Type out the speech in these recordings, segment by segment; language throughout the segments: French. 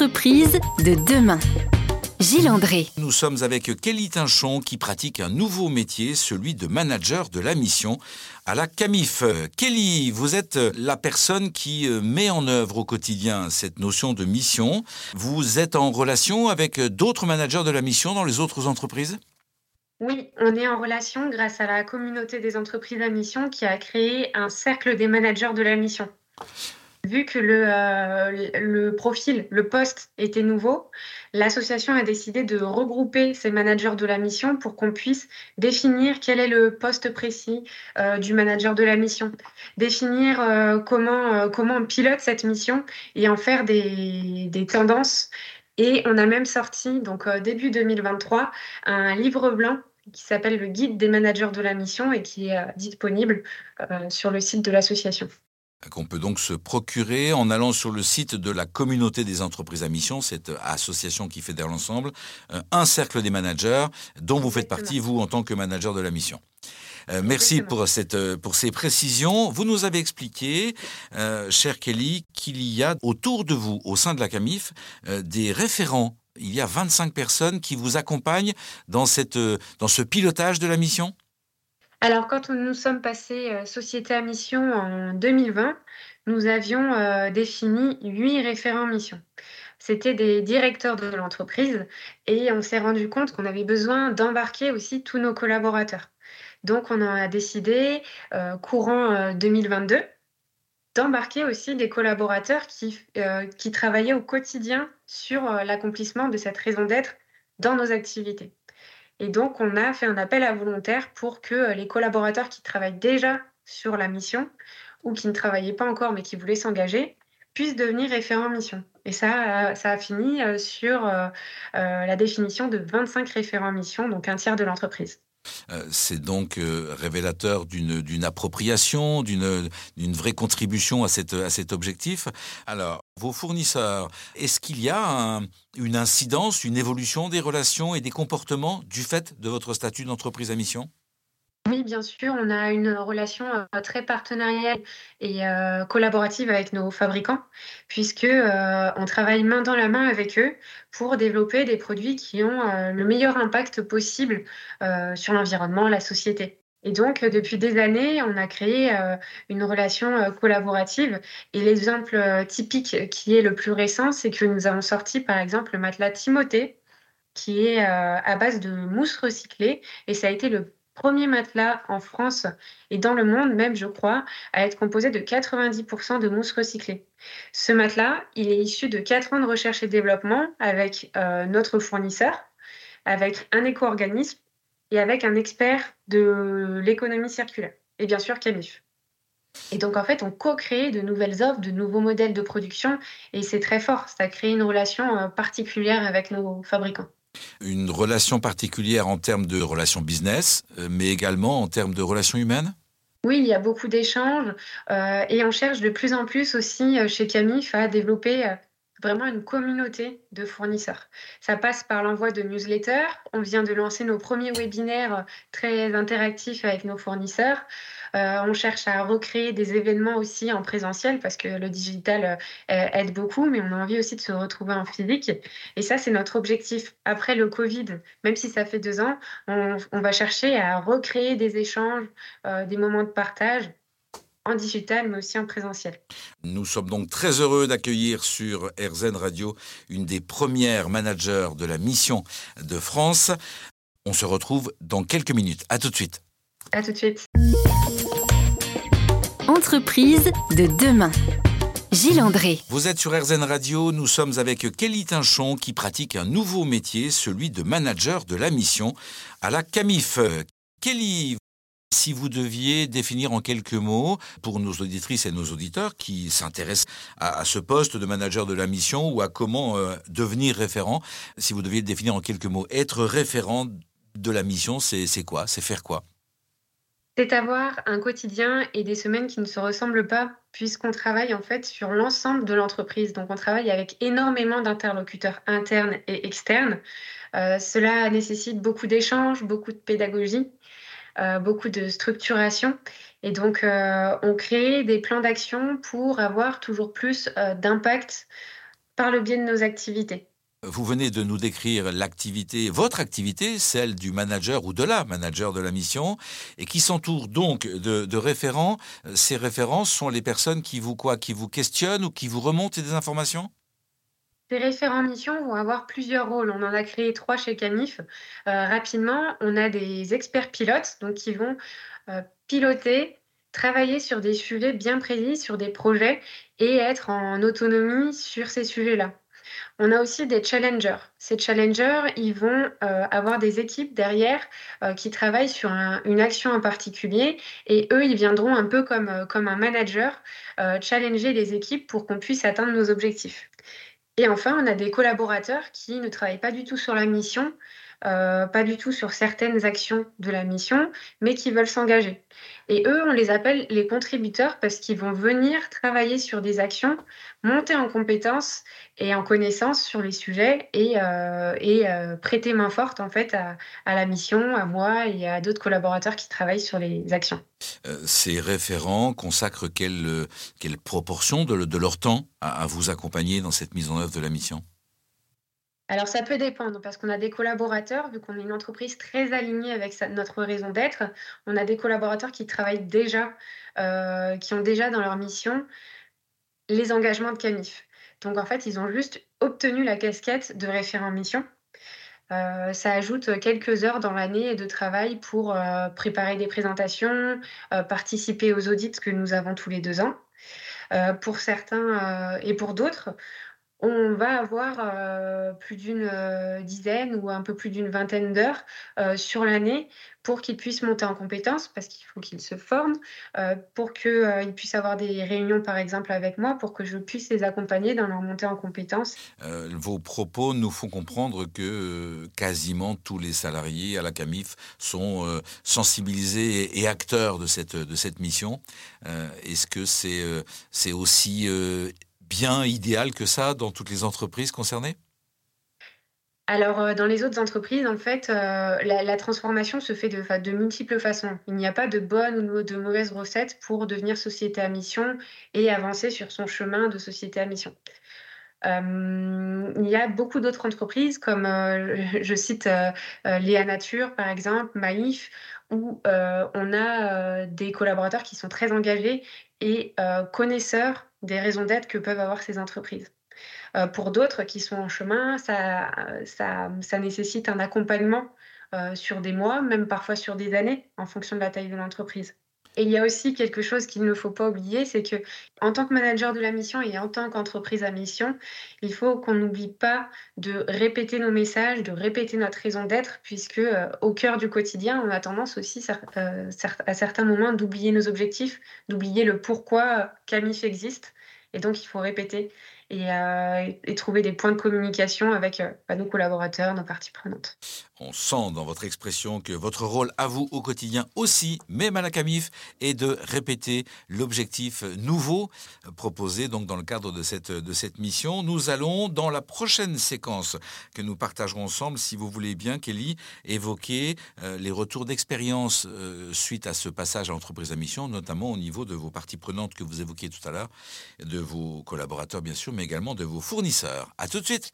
Entreprise de demain. Gilles André. Nous sommes avec Kelly Tinchon qui pratique un nouveau métier, celui de manager de la mission à la CAMIF. Kelly, vous êtes la personne qui euh, met en œuvre au quotidien cette notion de mission. Vous êtes en relation avec d'autres managers de la mission dans les autres entreprises? Oui, on est en relation grâce à la communauté des entreprises à mission qui a créé un cercle des managers de la mission. Vu que le, euh, le profil, le poste était nouveau, l'association a décidé de regrouper ces managers de la mission pour qu'on puisse définir quel est le poste précis euh, du manager de la mission, définir euh, comment, on pilote cette mission et en faire des, des tendances. Et on a même sorti, donc début 2023, un livre blanc qui s'appelle le guide des managers de la mission et qui est disponible sur le site de l'association qu'on peut donc se procurer en allant sur le site de la communauté des entreprises à mission, cette association qui fédère l'ensemble, euh, un cercle des managers dont vous faites partie, vous, en tant que manager de la mission. Euh, merci pour, cette, euh, pour ces précisions. Vous nous avez expliqué, cher Kelly, qu'il y a autour de vous, au sein de la CAMIF, des référents. Il y a 25 personnes qui vous accompagnent dans, cette, dans ce pilotage de la mission? Alors, quand nous sommes passés euh, société à mission en 2020, nous avions euh, défini huit référents mission. C'était des directeurs de l'entreprise et on s'est rendu compte qu'on avait besoin d'embarquer aussi tous nos collaborateurs. Donc, on a décidé, euh, courant 2022, d'embarquer aussi des collaborateurs qui travaillaient au quotidien sur l'accomplissement de cette raison d'être dans nos activités. Et donc, on a fait un appel à volontaires pour que euh, les collaborateurs qui travaillent déjà sur la mission ou qui ne travaillaient pas encore mais qui voulaient s'engager puissent devenir référents mission. Et ça, euh, ça a fini euh, sur la définition de 25 référents mission, donc un tiers de l'entreprise. Euh, c'est donc euh, révélateur d'une appropriation, d'une vraie contribution à, cet objectif. Alors, vos fournisseurs, est-ce qu'il y a une incidence, une évolution des relations et des comportements du fait de votre statut d'entreprise à mission? Oui, bien sûr, on a une relation euh, très partenariale et euh, collaborative avec nos fabricants, puisque euh, on travaille main dans la main avec eux pour développer des produits qui ont le meilleur impact possible sur l'environnement, la société. Et donc, depuis des années, on a créé une relation collaborative. Et l'exemple typique qui est le plus récent, c'est que nous avons sorti, par exemple, le matelas Timothée, qui est à base de mousse recyclée. Et ça a été le premier matelas en France et dans le monde même, je crois, à être composé de 90% de mousse recyclée. Ce matelas, il est issu de 4 ans de recherche et développement avec euh, notre fournisseur, avec un éco-organisme et avec un expert de l'économie circulaire, et bien sûr Camif. Et donc, en fait, on co-crée de nouvelles offres, de nouveaux modèles de production, et c'est très fort. Ça crée une relation euh, particulière avec nos fabricants une relation particulière en termes de relations business, euh, mais également en termes de relations humaines? Oui, il y a beaucoup d'échanges euh, et on cherche de plus en plus aussi euh, chez Camif à développer vraiment une communauté de fournisseurs. Ça passe par l'envoi de newsletters. On vient de lancer nos premiers webinaires très interactifs avec nos fournisseurs. Euh, on cherche à recréer des événements aussi en présentiel parce que le digital euh, aide beaucoup, mais on a envie aussi de se retrouver en physique. Et ça, c'est notre objectif. Après le Covid, même si ça fait deux ans, on, va chercher à recréer des échanges, euh, des moments de partage en digital, mais aussi en présentiel. Nous sommes donc très heureux d'accueillir sur RZN Radio une des premières managers de la mission de France. On se retrouve dans quelques minutes. À tout de suite. À tout de suite. Entreprise de demain. Gilles André. Vous êtes sur RZN Radio, nous sommes avec Kelly Tinchon qui pratique un nouveau métier, celui de manager de la mission à la CAMIF. Kelly, si vous deviez définir en quelques mots, pour nos auditrices et nos auditeurs qui s'intéressent à, ce poste de manager de la mission ou à comment euh, devenir référent, si vous deviez définir en quelques mots, être référent de la mission, c'est quoi? C'est faire quoi? C'est avoir un quotidien et des semaines qui ne se ressemblent pas, puisqu'on travaille en fait sur l'ensemble de l'entreprise. Donc on travaille avec énormément d'interlocuteurs internes et externes. Euh, cela nécessite beaucoup d'échanges, beaucoup de pédagogie. Euh, beaucoup de structuration. Et donc, euh, on crée des plans d'action pour avoir toujours plus euh, d'impact par le biais de nos activités. Vous venez de nous décrire l'activité, votre activité, celle du manager ou de la manager de la mission, et qui s'entoure donc de, référents. Ces référents sont les personnes qui vous quoi, qui vous questionnent ou qui vous remontent des informations? Ces référents mission vont avoir plusieurs rôles. On en a créé trois chez Camif. Euh, rapidement, on a des experts pilotes donc qui vont euh, piloter, travailler sur des sujets bien précis, sur des projets et être en autonomie sur ces sujets-là. On a aussi des challengers. Ces challengers, ils vont euh, avoir des équipes derrière qui travaillent sur une action en particulier et eux, ils viendront un peu comme un manager challenger les équipes pour qu'on puisse atteindre nos objectifs. Et enfin, on a des collaborateurs qui ne travaillent pas du tout sur la mission, euh, pas du tout sur certaines actions de la mission, mais qui veulent s'engager. Et eux, on les appelle les contributeurs parce qu'ils vont venir travailler sur des actions, monter en compétences et en connaissances sur les sujets et, euh, euh, prêter main forte en fait à, la mission, à moi et à d'autres collaborateurs qui travaillent sur les actions. ces référents consacrent quelle, quelle proportion de, leur temps à vous accompagner dans cette mise en œuvre de la mission? Alors ça peut dépendre parce qu'on a des collaborateurs, vu qu'on est une entreprise très alignée avec notre raison d'être, on a des collaborateurs qui travaillent déjà, euh, qui ont déjà dans leur mission les engagements de Camif. Donc en fait, ils ont juste obtenu la casquette de référent mission. Euh, ça ajoute quelques heures dans l'année de travail pour euh, préparer des présentations, participer aux audits que nous avons tous les deux ans. pour certains et pour d'autres, on va avoir euh, plus d'une euh, dizaine ou un peu plus d'une vingtaine d'heures euh, sur l'année pour qu'ils puissent monter en compétences, parce qu'il faut qu'ils se forment, pour qu'ils puissent avoir des réunions, par exemple, avec moi, pour que je puisse les accompagner dans leur montée en compétences. vos propos nous font comprendre que quasiment tous les salariés à la CAMIF sont sensibilisés et, acteurs de cette, de cette mission. Est-ce que c'est c'est aussi bien idéal que ça dans toutes les entreprises concernées? Alors, euh, dans les autres entreprises, en fait, euh, la, transformation se fait de, multiples façons. Il n'y a pas de bonne ou de mauvaise recette pour devenir société à mission et avancer sur son chemin de société à mission. Euh, il y a beaucoup d'autres entreprises, comme je cite Léa Nature, par exemple, Maïf, où on a des collaborateurs qui sont très engagés et connaisseurs des raisons d'être que peuvent avoir ces entreprises. Euh, pour d'autres qui sont en chemin, ça, ça, ça nécessite un accompagnement euh, sur des mois, même parfois sur des années, en fonction de la taille de l'entreprise. Et il y a aussi quelque chose qu'il ne faut pas oublier, c'est que en tant que manager de la mission et en tant qu'entreprise à mission, il faut qu'on n'oublie pas de répéter nos messages, de répéter notre raison d'être, puisque euh, au cœur du quotidien, on a tendance aussi à certains moments d'oublier nos objectifs, d'oublier le pourquoi Camif existe. Et donc, il faut répéter et, euh, et, trouver des points de communication avec euh, bah, nos collaborateurs, nos parties prenantes. On sent dans votre expression que votre rôle à vous au quotidien aussi, même à la CAMIF, est de répéter l'objectif nouveau proposé donc dans le cadre de cette, de cette mission. Nous allons, dans la prochaine séquence que nous partagerons ensemble, si vous voulez bien, Kelly, évoquer euh, les retours d'expérience suite à ce passage à l'entreprise à mission, notamment au niveau de vos parties prenantes que vous évoquiez tout à l'heure, de vos collaborateurs bien sûr, mais également de vos fournisseurs. À tout de suite.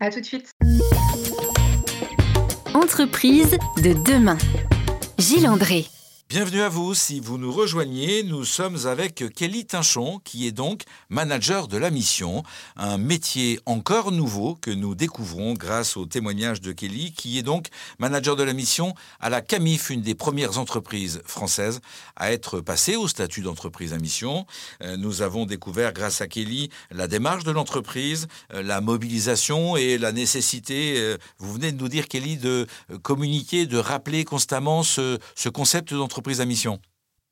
À tout de suite. Entreprise de demain. Gilles André. Bienvenue à vous. Si vous nous rejoignez, nous sommes avec Kelly Tinchon, qui est donc manager de la mission, un métier encore nouveau que nous découvrons grâce au témoignage de Kelly, qui est donc manager de la mission à la CAMIF, une des premières entreprises françaises à être passée au statut d'entreprise à mission. Euh, nous avons découvert grâce à Kelly la démarche de l'entreprise, euh, la mobilisation et la nécessité, euh, vous venez de nous dire Kelly, de communiquer, de rappeler constamment ce, ce concept d'entreprise à mission.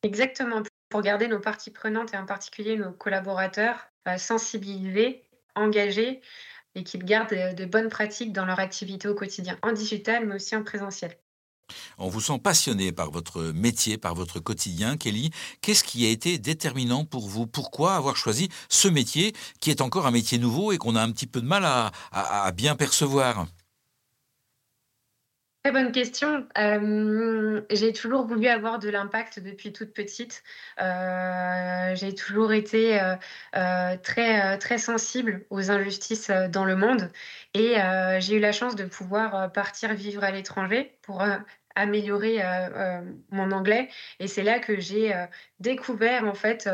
Exactement, pour garder nos parties prenantes et en particulier nos collaborateurs euh, sensibilisés, engagés et qu'ils gardent de, bonnes pratiques dans leur activité au quotidien, en digital mais aussi en présentiel. On vous sent passionné par votre métier, par votre quotidien, Kelly. Qu'est-ce qui a été déterminant pour vous? Pourquoi avoir choisi ce métier qui est encore un métier nouveau et qu'on a un petit peu de mal à bien percevoir? Très bonne question. Euh, j'ai toujours voulu avoir de l'impact depuis toute petite. Euh, j'ai toujours été euh, très, très sensible aux injustices dans le monde et j'ai eu la chance de pouvoir partir vivre à l'étranger pour améliorer mon anglais. Et c'est là que j'ai découvert en fait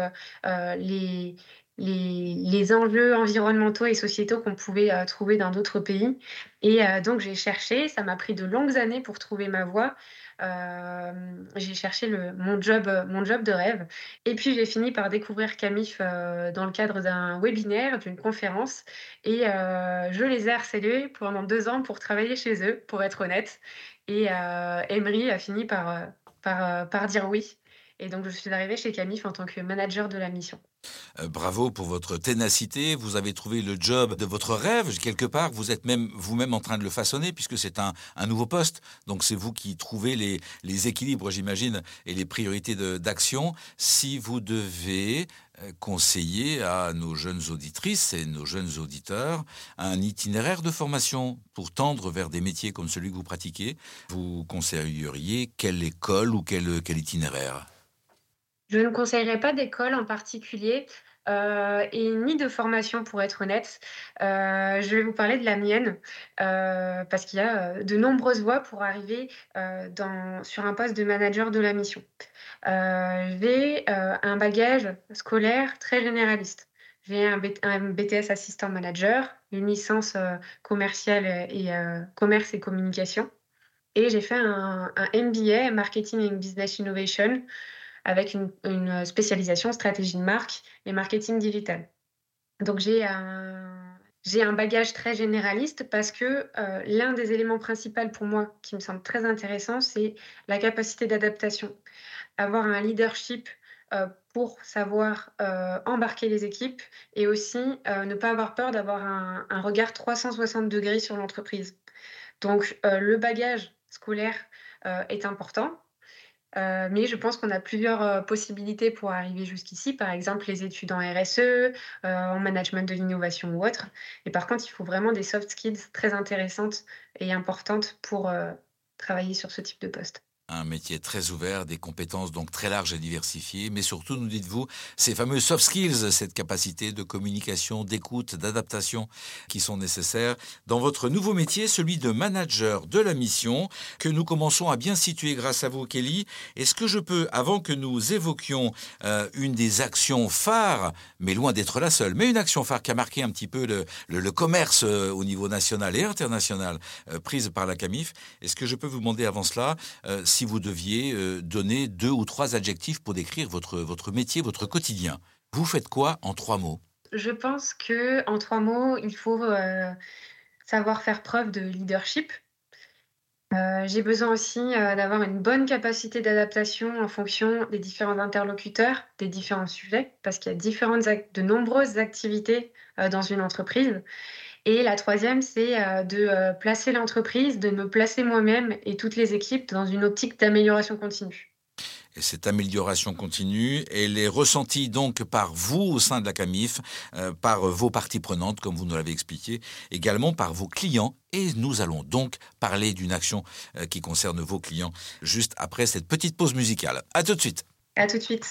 les, les, enjeux environnementaux et sociétaux qu'on pouvait euh, trouver dans d'autres pays. Et euh, donc j'ai cherché, ça m'a pris de longues années pour trouver ma voie. Euh, j'ai cherché le, mon, job, mon job de rêve. Et puis j'ai fini par découvrir Camif dans le cadre d'un webinaire, d'une conférence. Et je les ai harcelés pendant deux ans pour travailler chez eux, pour être honnête. Et Emery a fini par, par, par dire oui. Et donc je suis arrivée chez Camif en tant que manager de la mission. Euh, bravo pour votre ténacité. Vous avez trouvé le job de votre rêve quelque part. Vous êtes même vous-même en train de le façonner puisque c'est un, nouveau poste. Donc c'est vous qui trouvez les, équilibres, j'imagine, et les priorités d'action. Si vous devez euh, conseiller à nos jeunes auditrices et nos jeunes auditeurs un itinéraire de formation pour tendre vers des métiers comme celui que vous pratiquez, vous conseilleriez quelle école ou quel, quel itinéraire? Je ne conseillerais pas d'école en particulier. Euh, et ni de formation pour être honnête. Euh, je vais vous parler de la mienne euh, parce qu'il y a de nombreuses voies pour arriver sur un poste de manager de la mission. J'ai un bagage scolaire très généraliste. J'ai un, BTS assistant manager, une licence commerciale et commerce et communication. Et j'ai fait un MBA, Marketing and Business Innovation, avec une, spécialisation stratégie de marque et marketing digital. Donc j'ai un, j'ai un bagage très généraliste parce que euh, l'un des éléments principaux pour moi qui me semble très intéressant, c'est la capacité d'adaptation. Avoir un leadership euh, pour savoir euh, embarquer les équipes et aussi ne pas avoir peur d'avoir un, un, regard 360 degrés sur l'entreprise. Donc le bagage scolaire est important, euh, mais je pense qu'on a plusieurs euh, possibilités pour arriver jusqu'ici, par exemple les études en RSE, euh, en management de l'innovation ou autre. Et par contre, il faut vraiment des soft skills très intéressantes et importantes pour travailler sur ce type de poste un métier très ouvert, des compétences donc très larges et diversifiées, mais surtout, nous dites-vous, ces fameux soft skills, cette capacité de communication, d'écoute, d'adaptation qui sont nécessaires dans votre nouveau métier, celui de manager de la mission, que nous commençons à bien situer grâce à vous, Kelly. Est-ce que je peux, avant que nous évoquions euh, une des actions phares, mais loin d'être la seule, mais une action phare qui a marqué un petit peu le, commerce euh, au niveau national et international euh, prise par la CAMIF, est-ce que je peux vous demander avant cela vous deviez euh, donner deux ou trois adjectifs pour décrire votre, votre métier, votre quotidien. Vous faites quoi en trois mots? Je pense que en trois mots, il faut euh, savoir faire preuve de leadership. Euh, j'ai besoin aussi d'avoir une bonne capacité d'adaptation en fonction des différents interlocuteurs, des différents sujets, parce qu'il y a différentes de nombreuses activités dans une entreprise. Et la troisième, c'est euh, de euh, placer l'entreprise, de me placer moi-même et toutes les équipes dans une optique d'amélioration continue. Et cette amélioration continue, elle est ressentie donc par vous au sein de la CAMIF, euh, par vos parties prenantes, comme vous nous l'avez expliqué, également par vos clients. Et nous allons donc parler d'une action qui concerne vos clients juste après cette petite pause musicale. À tout de suite. À tout de suite.